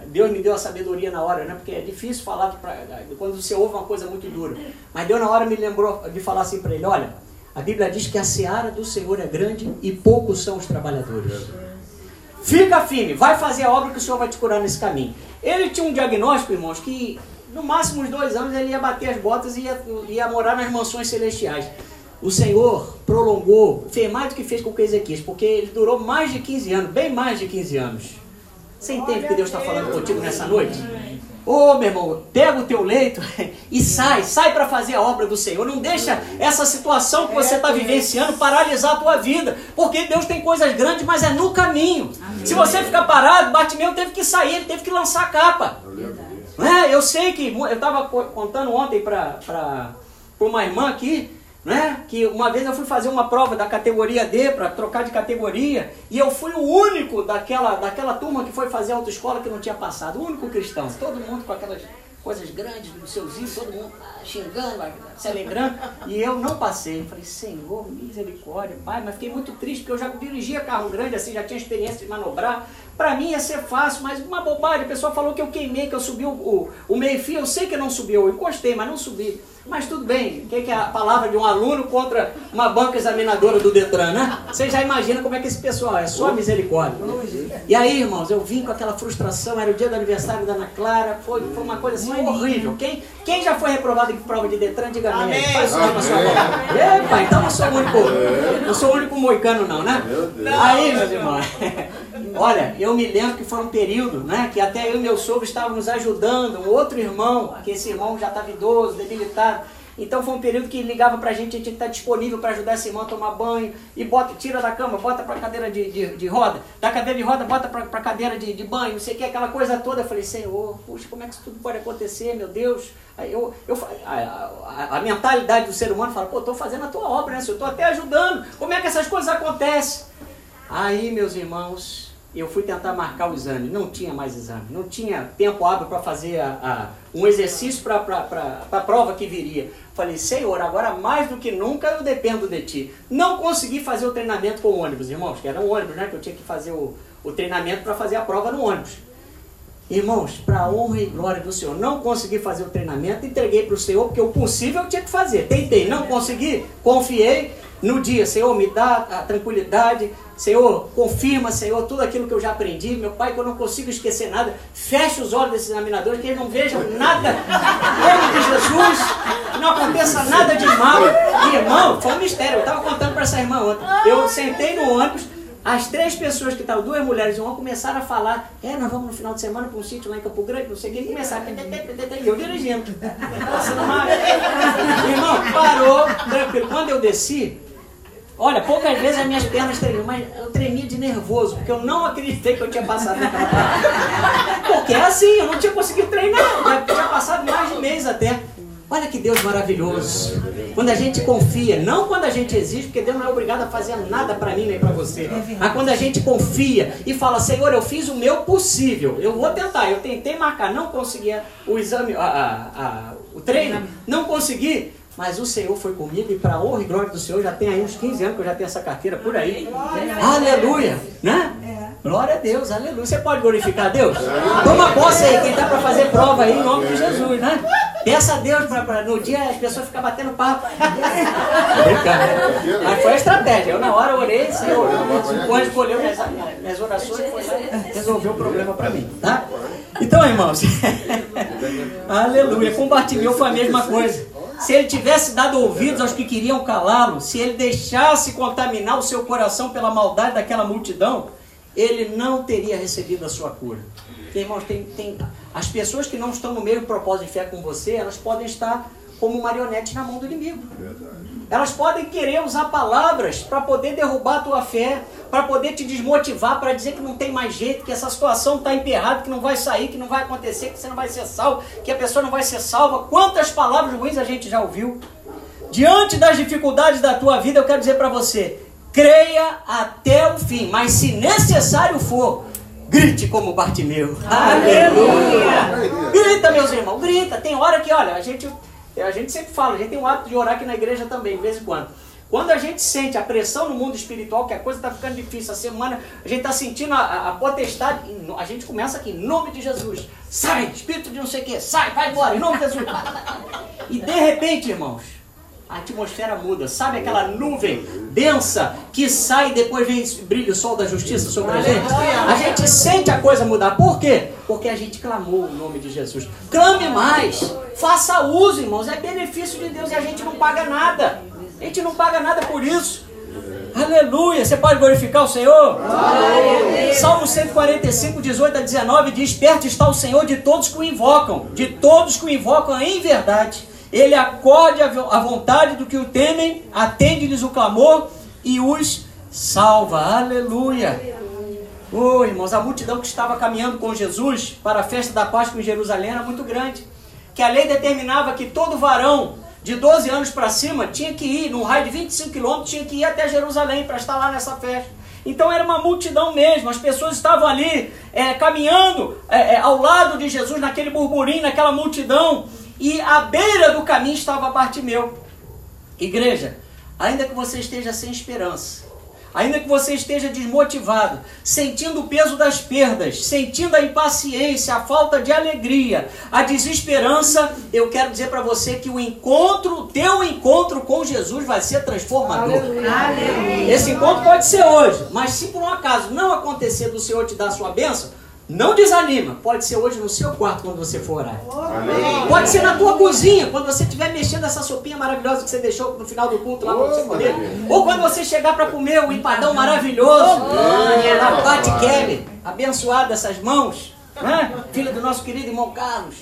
Deus me deu a sabedoria na hora, né? Porque é difícil falar pra, quando você ouve uma coisa muito dura. Mas Deus na hora me lembrou de falar assim para ele: olha, a Bíblia diz que a seara do Senhor é grande e poucos são os trabalhadores. Fica firme, vai fazer a obra que o Senhor vai te curar nesse caminho. Ele tinha um diagnóstico, irmãos, que no máximo uns dois anos ele ia bater as botas e ia, ia morar nas mansões celestiais o Senhor prolongou, fez mais do que fez com o Ezequias, porque ele durou mais de 15 anos, bem mais de 15 anos. Você entende o que Deus está falando contigo nessa noite? Ô oh, meu irmão, pega o teu leito e sai, sai para fazer a obra do Senhor. Não deixa essa situação que você está vivenciando paralisar a tua vida, porque Deus tem coisas grandes, mas é no caminho. Se você ficar parado, Bartimeu teve que sair, ele teve que lançar a capa. É, eu sei que, eu estava contando ontem para uma irmã aqui, né? Que uma vez eu fui fazer uma prova da categoria D para trocar de categoria e eu fui o único daquela, daquela turma que foi fazer autoescola que não tinha passado, o único cristão, todo mundo com aquelas coisas grandes dos seus filhos, todo mundo xingando, se alegrando, e eu não passei. Falei, Senhor, misericórdia, Pai, mas fiquei muito triste, porque eu já dirigia carro grande, assim, já tinha experiência de manobrar. Para mim ia ser fácil, mas uma bobagem. A pessoa falou que eu queimei, que eu subi o, o, o meio-fio. Eu sei que não subiu, eu encostei, mas não subi. Mas tudo bem, o que é a palavra de um aluno contra uma banca examinadora do Detran, né? Você já imagina como é que esse pessoal é, só misericórdia. E aí, irmãos, eu vim com aquela frustração, era o dia do aniversário da Ana Clara, foi, foi uma coisa assim horrível. Quem, quem já foi reprovado em prova de Detran, diga amém. Faz só na sua boca. Epa, então não sou o único, não sou o único moicano não, né? Aí, meus irmãos, olha, eu me lembro que foi um período, né, que até eu e meu sogro estávamos ajudando um outro irmão, que esse irmão já estava idoso, debilitado, então foi um período que ligava pra gente, a gente tinha que estar disponível para ajudar esse irmão a tomar banho, e bota, tira da cama, bota pra cadeira de, de, de roda, da cadeira de roda, bota pra, pra cadeira de, de banho, não sei o que, aquela coisa toda. Eu falei, Senhor, puxa, como é que isso tudo pode acontecer, meu Deus? Aí eu, eu, a, a, a mentalidade do ser humano fala, pô, estou fazendo a tua obra, né? Eu estou até ajudando, como é que essas coisas acontecem? Aí, meus irmãos, eu fui tentar marcar o exame, não tinha mais exame, não tinha tempo hábil para fazer a, a, um exercício para a prova que viria. Falei, Senhor, agora mais do que nunca eu dependo de Ti. Não consegui fazer o treinamento com o ônibus, irmãos, que era um ônibus, né? Que eu tinha que fazer o, o treinamento para fazer a prova no ônibus. Irmãos, para honra e glória do Senhor, não consegui fazer o treinamento, entreguei para o Senhor, porque o possível eu tinha que fazer. Tentei, não consegui, confiei no dia, Senhor, me dá a tranquilidade, Senhor, confirma, Senhor, tudo aquilo que eu já aprendi. Meu Pai, que eu não consigo esquecer nada, feche os olhos desses examinadores, que eles não vejam nada. Em nome de Jesus, não aconteça nada de mal. E, irmão, foi um mistério. Eu estava contando para essa irmã ontem. Eu sentei no ônibus, as três pessoas que estavam, duas mulheres e uma, começaram a falar: É, nós vamos no final de semana para um sítio lá em Campo Grande, não sei o que, e começaram. E eu dirigindo. Irmão, parou, tranquilo. Quando eu desci, Olha, poucas vezes as minhas pernas tremiam, mas eu tremia de nervoso, porque eu não acreditei que eu tinha passado naquela. Porque é assim, eu não tinha conseguido treinar, já tinha passado mais de mês até. Olha que Deus maravilhoso. Quando a gente confia, não quando a gente exige, porque Deus não é obrigado a fazer nada para mim nem para você. É mas quando a gente confia e fala, Senhor, eu fiz o meu possível, eu vou tentar. Eu tentei marcar, não conseguia o exame, a, a, a, o treino, não consegui. Mas o Senhor foi comigo e para honra e glória do Senhor, já tem aí uns 15 anos que eu já tenho essa carteira por aí. Aleluia! Né? É. Glória a Deus, aleluia. Você pode glorificar a Deus? Toma posse aí, quem está para fazer prova aí, em nome de Jesus, né? Peça a Deus para no dia as pessoas ficarem batendo papo. Mas foi a estratégia. Eu na hora orei, Senhor, o anjo escolheu minhas, minhas orações e foi lá resolveu o problema para mim. Tá? Então, irmãos, aleluia. Com Bartimeu foi a mesma coisa se ele tivesse dado ouvidos aos que queriam calá-lo, se ele deixasse contaminar o seu coração pela maldade daquela multidão, ele não teria recebido a sua cura. Irmãos, tem, tem, as pessoas que não estão no mesmo propósito de fé com você, elas podem estar como marionete na mão do inimigo. Verdade. Elas podem querer usar palavras para poder derrubar a tua fé, para poder te desmotivar, para dizer que não tem mais jeito, que essa situação está emperrada, que não vai sair, que não vai acontecer, que você não vai ser salvo, que a pessoa não vai ser salva. Quantas palavras ruins a gente já ouviu? Diante das dificuldades da tua vida, eu quero dizer para você: creia até o fim, mas se necessário for, grite como Bartimeu. Aleluia! Grita, meus irmãos, grita. Tem hora que, olha, a gente a gente sempre fala, a gente tem um hábito de orar aqui na igreja também, de vez em quando. Quando a gente sente a pressão no mundo espiritual, que a coisa está ficando difícil, a semana, a gente está sentindo a, a, potestade, a gente começa aqui, em nome de Jesus. Sai, espírito de não sei o que, sai, vai embora, em nome de Jesus. E de repente, irmãos, a atmosfera muda. Sabe aquela nuvem densa que sai e depois vem brilha o sol da justiça sobre a gente? A gente sente a coisa mudar. Por quê? Porque a gente clamou o nome de Jesus. Clame mais. Faça uso, irmãos. É benefício de Deus e a gente não paga nada. A gente não paga nada por isso. Aleluia! Você pode glorificar o Senhor? Aleluia. Salmo 145, 18 a 19 diz: Perto está o Senhor de todos que o invocam, de todos que o invocam em verdade. Ele acorde a vontade do que o temem, atende-lhes o clamor e os salva. Aleluia. Oh, irmãos, a multidão que estava caminhando com Jesus para a festa da Páscoa em Jerusalém era muito grande. Que a lei determinava que todo varão de 12 anos para cima tinha que ir, num raio de 25 quilômetros, tinha que ir até Jerusalém para estar lá nessa festa. Então era uma multidão mesmo, as pessoas estavam ali é, caminhando é, ao lado de Jesus, naquele burburinho, naquela multidão, e à beira do caminho estava Bartimeu. Igreja, ainda que você esteja sem esperança, ainda que você esteja desmotivado, sentindo o peso das perdas, sentindo a impaciência, a falta de alegria, a desesperança, eu quero dizer para você que o encontro, o teu encontro com Jesus vai ser transformador. Aleluia. Esse encontro pode ser hoje, mas se por um acaso não acontecer do Senhor te dar a sua bênção, não desanima. Pode ser hoje no seu quarto quando você for orar. Amém. Pode ser na tua cozinha, quando você estiver mexendo essa sopinha maravilhosa que você deixou no final do culto lá para você comer. Ou quando você chegar para comer o empadão maravilhoso da Pati Kelly, abençoada essas mãos. Né? Filha do nosso querido irmão Carlos.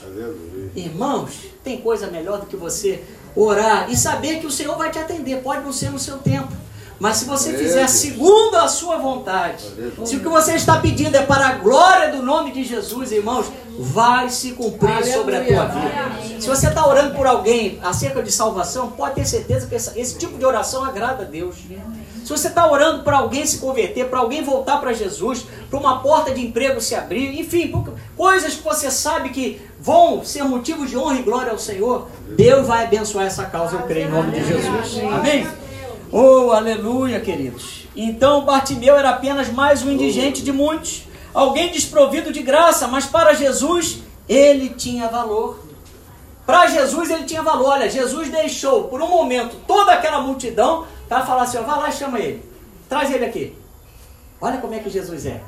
Irmãos, tem coisa melhor do que você orar e saber que o Senhor vai te atender. Pode não ser no seu tempo. Mas se você fizer segundo a sua vontade, se o que você está pedindo é para a glória do nome de Jesus, irmãos, vai se cumprir sobre a tua vida. Se você está orando por alguém acerca de salvação, pode ter certeza que esse, tipo de oração agrada a Deus. Se você está orando para alguém se converter, para alguém voltar para Jesus, para uma porta de emprego se abrir, enfim, coisas que você sabe que vão ser motivo de honra e glória ao Senhor, Deus vai abençoar essa causa, eu creio, em nome de Jesus. Amém? Oh, aleluia, queridos. Então Bartimeu era apenas mais um indigente de muitos, alguém desprovido de graça, mas para Jesus ele tinha valor. Para Jesus ele tinha valor. Olha, Jesus deixou por um momento toda aquela multidão para falar assim: ó, vai lá e chama ele, traz ele aqui. Olha como é que Jesus é.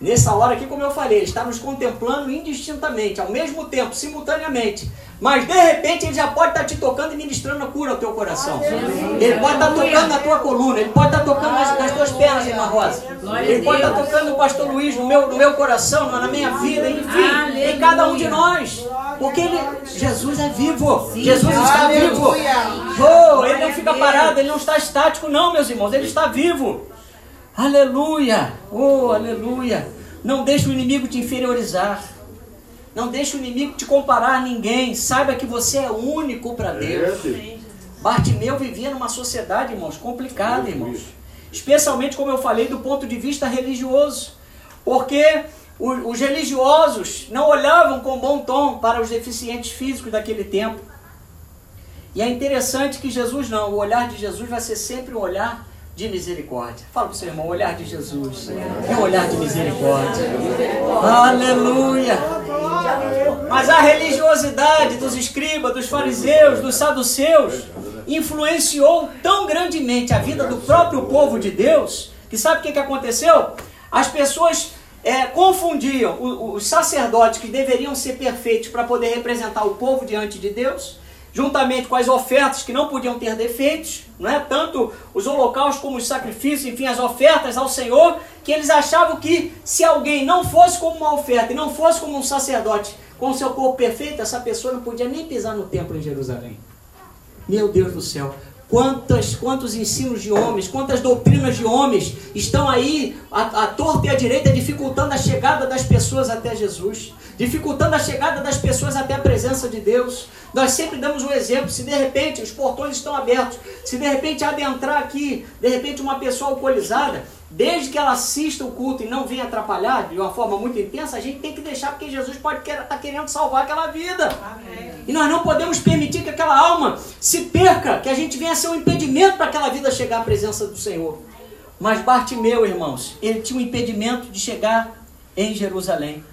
Nessa hora aqui, como eu falei, ele está nos contemplando indistintamente, ao mesmo tempo, simultaneamente. Mas de repente ele já pode estar te tocando e ministrando a cura ao teu coração. Ele pode estar tocando na tua coluna, ele pode estar tocando nas, nas tuas pernas, irmã Rosa. Ele pode estar tocando o pastor Luiz no meu, no meu coração, na minha vida, enfim, em cada um de nós. Porque ele, Jesus é vivo. Jesus está vivo. Oh, ele não fica parado, ele não está estático, não, meus irmãos. Ele está vivo. Aleluia! Oh, aleluia! Não deixe o inimigo te inferiorizar. Não deixe o inimigo te comparar a ninguém. Saiba que você é único para Deus. Bartimeu vivia numa sociedade, irmãos, complicada, irmãos. Especialmente, como eu falei, do ponto de vista religioso. Porque os religiosos não olhavam com bom tom para os deficientes físicos daquele tempo. E é interessante que Jesus não, o olhar de Jesus vai ser sempre um olhar de misericórdia. Fala para o seu irmão, olhar de Jesus é um olhar de misericórdia. Aleluia! Mas a religiosidade dos escribas, dos fariseus, dos saduceus influenciou tão grandemente a vida do próprio povo de Deus que sabe o que, que aconteceu? As pessoas é, confundiam os sacerdotes que deveriam ser perfeitos para poder representar o povo diante de Deus juntamente com as ofertas que não podiam ter defeitos, não é? tanto os holocaustos como os sacrifícios, enfim, as ofertas ao Senhor, que eles achavam que se alguém não fosse como uma oferta e não fosse como um sacerdote com seu corpo perfeito, essa pessoa não podia nem pisar no templo em Jerusalém. Meu Deus do céu, Quantas, quantos ensinos de homens, quantas doutrinas de homens estão aí à, à torta e à direita dificultando a chegada das pessoas até Jesus, dificultando a chegada das pessoas até a presença de Deus. Nós sempre damos um exemplo, se de repente os portões estão abertos, se de repente adentrar aqui, de repente uma pessoa alcoolizada, desde que ela assista o culto e não venha atrapalhar de uma forma muito intensa, a gente tem que deixar porque Jesus pode estar tá querendo salvar aquela vida. Amém. E nós não podemos permitir que aquela alma se perca, que a gente venha ser um impedimento para aquela vida chegar à presença do Senhor. Mas Bartimeu, irmãos, ele tinha um impedimento de chegar em Jerusalém.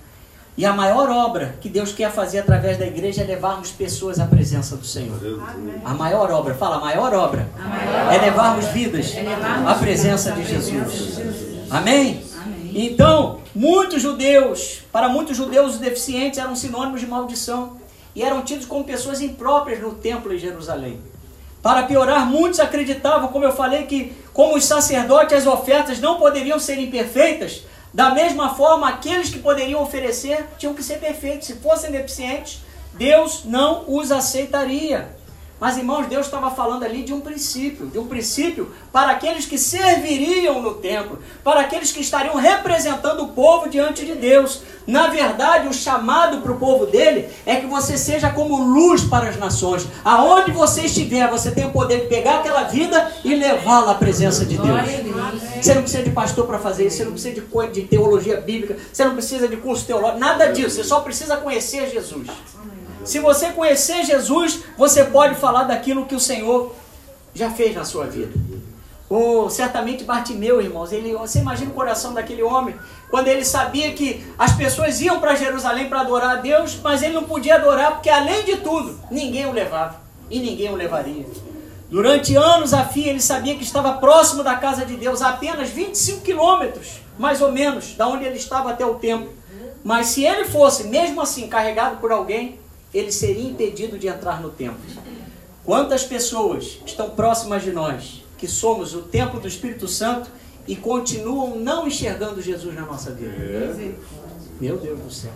E a maior obra que Deus quer fazer através da igreja é levarmos pessoas à presença do Senhor. Amém. A maior obra, fala, a maior obra, a maior é levarmos vidas é levarmos à presença de Jesus. Amém? Amém? Então, muitos judeus, para muitos judeus os deficientes eram sinônimos de maldição e eram tidos como pessoas impróprias no templo em Jerusalém. Para piorar, muitos acreditavam, como eu falei, que como os sacerdotes as ofertas não poderiam ser imperfeitas, da mesma forma aqueles que poderiam oferecer tinham que ser perfeitos. Se fossem deficientes, Deus não os aceitaria. Mas, irmãos, Deus estava falando ali de um princípio, de um princípio para aqueles que serviriam no templo, para aqueles que estariam representando o povo diante de Deus. Na verdade, o chamado para o povo dele é que você seja como luz para as nações. Aonde você estiver, você tem o poder de pegar aquela vida e levá-la à presença de Deus. Você não precisa de pastor para fazer isso, você não precisa de, de teologia bíblica, você não precisa de curso teológico, nada disso. Você só precisa conhecer Jesus. Se você conhecer Jesus, você pode falar daquilo que o Senhor já fez na sua vida. Oh, certamente Bartimeu, irmãos, ele, você imagina o coração daquele homem, quando ele sabia que as pessoas iam para Jerusalém para adorar a Deus, mas ele não podia adorar porque, além de tudo, ninguém o levava e ninguém o levaria. Durante anos a fim, ele sabia que estava próximo da casa de Deus, apenas 25 quilômetros, mais ou menos, da onde ele estava até o templo. Mas se ele fosse, mesmo assim, carregado por alguém, ele seria impedido de entrar no templo. Quantas pessoas estão próximas de nós, que somos o templo do Espírito Santo e continuam não enxergando Jesus na nossa vida? Meu Deus do céu.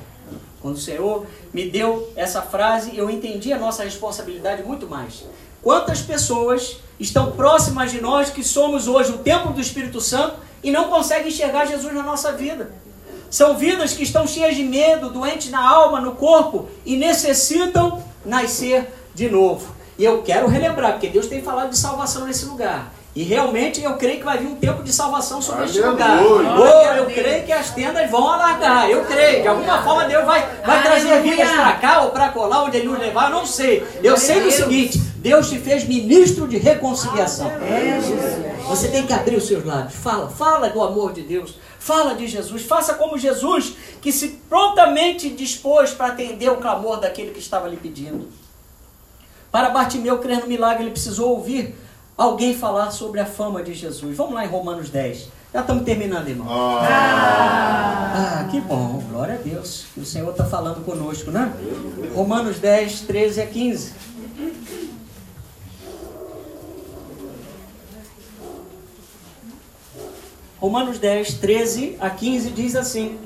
Quando o Senhor me deu essa frase, eu entendi a nossa responsabilidade muito mais. Quantas pessoas estão próximas de nós que somos hoje o templo do Espírito Santo e não conseguem enxergar Jesus na nossa vida? São vidas que estão cheias de medo, doentes na alma, no corpo e necessitam nascer de novo. E eu quero relembrar, porque Deus tem falado de salvação nesse lugar. E realmente eu creio que vai vir um tempo de salvação sobre este lugar. Oh, eu creio que as tendas vão alargar. Eu creio. De alguma forma Deus vai, vai trazer vidas para cá ou para colar, onde Ele nos levar, não sei. Eu sei do seguinte: Deus te fez ministro de reconciliação. Você tem que abrir os seus lábios. Fala, fala do amor de Deus. Fala de Jesus, faça como Jesus, que se prontamente dispôs para atender o clamor daquele que estava lhe pedindo. Para Bartimeu crer no milagre, ele precisou ouvir alguém falar sobre a fama de Jesus. Vamos lá em Romanos 10. Já estamos terminando, irmão. Ah, ah que bom, glória a Deus. O Senhor está falando conosco, né? Romanos 10, 13 a 15. Romanos 10, 13 a 15 diz assim: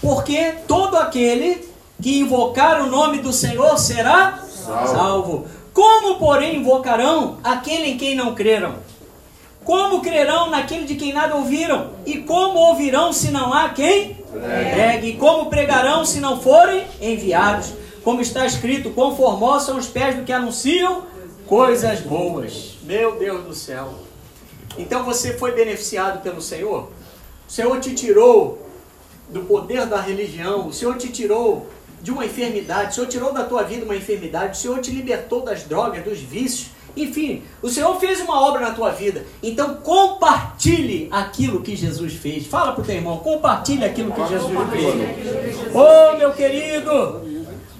Porque todo aquele que invocar o nome do Senhor será salvo. salvo. Como, porém, invocarão aquele em quem não creram? Como crerão naquele de quem nada ouviram? E como ouvirão se não há quem pregue? E como pregarão se não forem enviados? Como está escrito, conformosos são os pés do que anunciam coisas boas. Meu Deus do céu. Então você foi beneficiado pelo Senhor? O Senhor te tirou do poder da religião, o Senhor te tirou de uma enfermidade, o Senhor tirou da tua vida uma enfermidade, o Senhor te libertou das drogas, dos vícios, enfim, o Senhor fez uma obra na tua vida. Então compartilhe aquilo que Jesus fez. Fala para o teu irmão, compartilhe aquilo que Jesus fez. Oh, meu querido,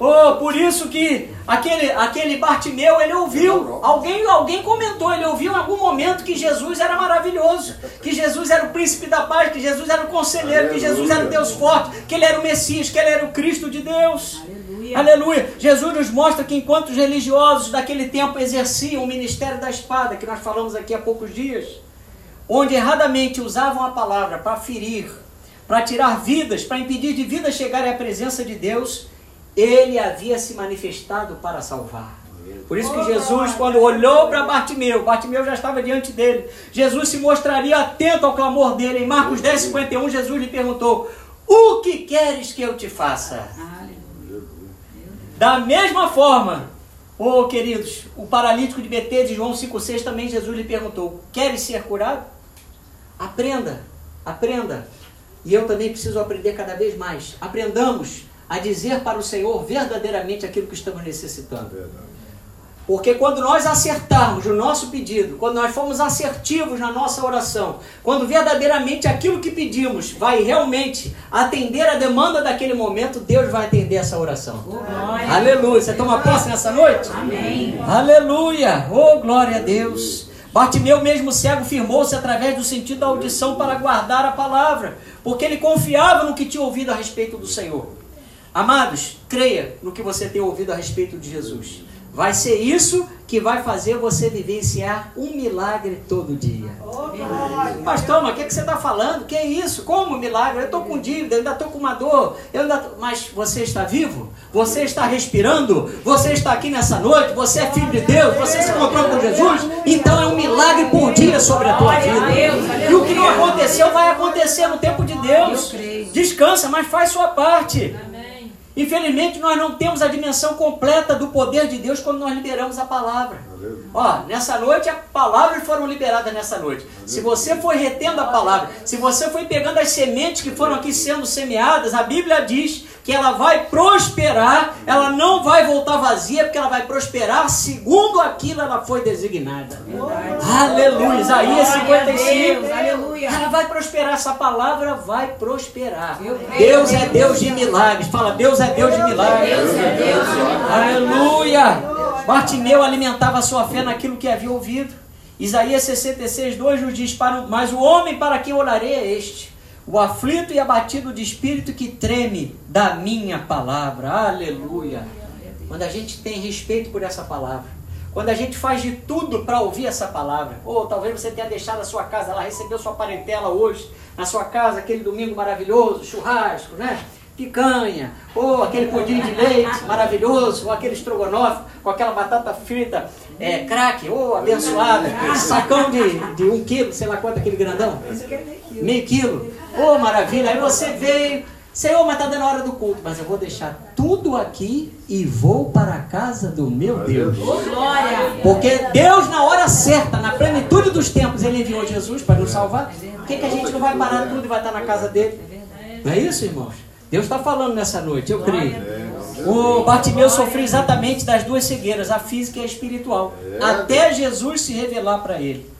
Oh, por isso que aquele, aquele Bartimeu, ele ouviu, alguém, alguém comentou, ele ouviu em algum momento que Jesus era maravilhoso, que Jesus era o príncipe da paz, que Jesus era o conselheiro, Aleluia. que Jesus era o Deus forte, que ele era o Messias, que ele era o Cristo de Deus. Aleluia. Aleluia. Jesus nos mostra que enquanto os religiosos daquele tempo exerciam o ministério da espada, que nós falamos aqui há poucos dias, onde erradamente usavam a palavra para ferir, para tirar vidas, para impedir de vidas chegarem à presença de Deus, ele havia se manifestado para salvar. Por isso que Jesus, quando olhou para Bartimeu, Bartimeu já estava diante dele. Jesus se mostraria atento ao clamor dele. Em Marcos 10, 51, Jesus lhe perguntou: O que queres que eu te faça? Da mesma forma, oh queridos, o paralítico de Betesda de João 5,6 também Jesus lhe perguntou: Queres ser curado? Aprenda, aprenda. E eu também preciso aprender cada vez mais. Aprendamos a dizer para o Senhor verdadeiramente aquilo que estamos necessitando. Porque quando nós acertarmos o nosso pedido, quando nós formos assertivos na nossa oração, quando verdadeiramente aquilo que pedimos vai realmente atender a demanda daquele momento, Deus vai atender essa oração. Oh, Aleluia. Você toma posse nessa noite? Amém. Aleluia. Oh, glória a Deus. Bartimeu, mesmo cego, firmou-se através do sentido da audição para guardar a palavra, porque ele confiava no que tinha ouvido a respeito do Senhor. Amados, creia no que você tem ouvido a respeito de Jesus. Vai ser isso que vai fazer você vivenciar um milagre todo dia. Pastor, mas o que, que você está falando? Que é isso? Como milagre? Eu estou com dívida, eu ainda estou com uma dor. Eu ainda tô... Mas você está vivo? Você está respirando? Você está aqui nessa noite? Você é filho de Deus? Você se encontrou com Jesus? Então é um milagre por dia sobre a tua vida. E o que não aconteceu vai acontecer no tempo de Deus. Descansa, mas faz sua parte. Infelizmente, nós não temos a dimensão completa do poder de Deus quando nós liberamos a palavra. Ó, nessa noite, as palavras foram liberadas nessa noite. Se você foi retendo a palavra, se você foi pegando as sementes que foram aqui sendo semeadas, a Bíblia diz que ela vai prosperar, ela não vai voltar vazia, porque ela vai prosperar segundo aquilo ela foi designada. Aleluia. Isaías 55. Aleluia. Ela vai prosperar, essa palavra vai prosperar. Deus é Deus de milagres. Fala, Deus é Deus de milagres. Deus é Deus de milagres. Aleluia. Bartimeu alimentava a sua fé naquilo que havia ouvido. Isaías 66, 2 nos diz: Mas o homem para quem orarei é este, o aflito e abatido de espírito que treme da minha palavra. Aleluia. Quando a gente tem respeito por essa palavra, quando a gente faz de tudo para ouvir essa palavra, ou talvez você tenha deixado a sua casa lá, recebeu sua parentela hoje, na sua casa, aquele domingo maravilhoso, churrasco, né? picanha, ou aquele pudim de leite maravilhoso, ou aquele estrogonofe com aquela batata frita é, craque, ou abençoada, sacão de, de um quilo, sei lá quanto aquele grandão, meio quilo, ô oh, maravilha, aí você veio, Senhor, mas está dando a hora do culto, mas eu vou deixar tudo aqui e vou para a casa do meu Deus. Porque Deus, na hora certa, na plenitude dos tempos, Ele enviou Jesus para nos salvar. Por que, que a gente não vai parar tudo e vai estar na casa dele? Não é isso, irmãos? Deus está falando nessa noite, eu creio. O Bartimeu sofreu exatamente das duas cegueiras, a física e a espiritual, até Jesus se revelar para ele.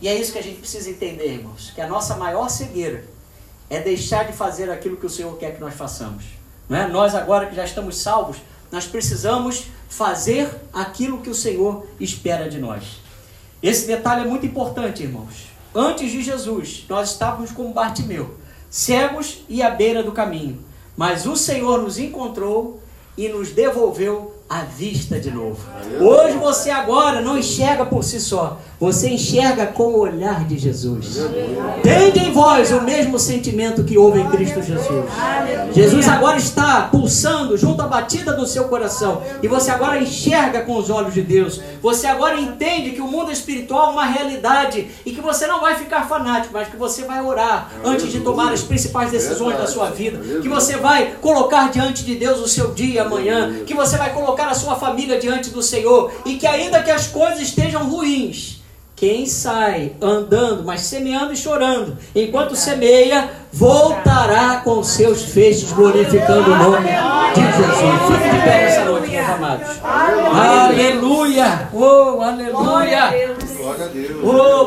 E é isso que a gente precisa entender, irmãos, que a nossa maior cegueira é deixar de fazer aquilo que o Senhor quer que nós façamos. Não é? Nós agora que já estamos salvos, nós precisamos fazer aquilo que o Senhor espera de nós. Esse detalhe é muito importante, irmãos. Antes de Jesus, nós estávamos como Bartimeu cegos e à beira do caminho. Mas o Senhor nos encontrou e nos devolveu a vista de novo. Hoje você agora não enxerga por si só, você enxerga com o olhar de Jesus. Tende em vós o mesmo sentimento que houve em Cristo Jesus. Jesus agora está pulsando junto à batida do seu coração. E você agora enxerga com os olhos de Deus. Você agora entende que o mundo espiritual é uma realidade. E que você não vai ficar fanático, mas que você vai orar antes de tomar as principais decisões da sua vida. Que você vai colocar diante de Deus o seu dia amanhã. Que você vai colocar a sua família diante do Senhor. E que ainda que as coisas estejam ruins, quem sai andando, mas semeando e chorando, enquanto semeia, voltará com seus feixes, glorificando o nome de Jesus. Fique de pé nessa noite, meus amados. Aleluia! Oh, aleluia! Glória a Deus! Oh,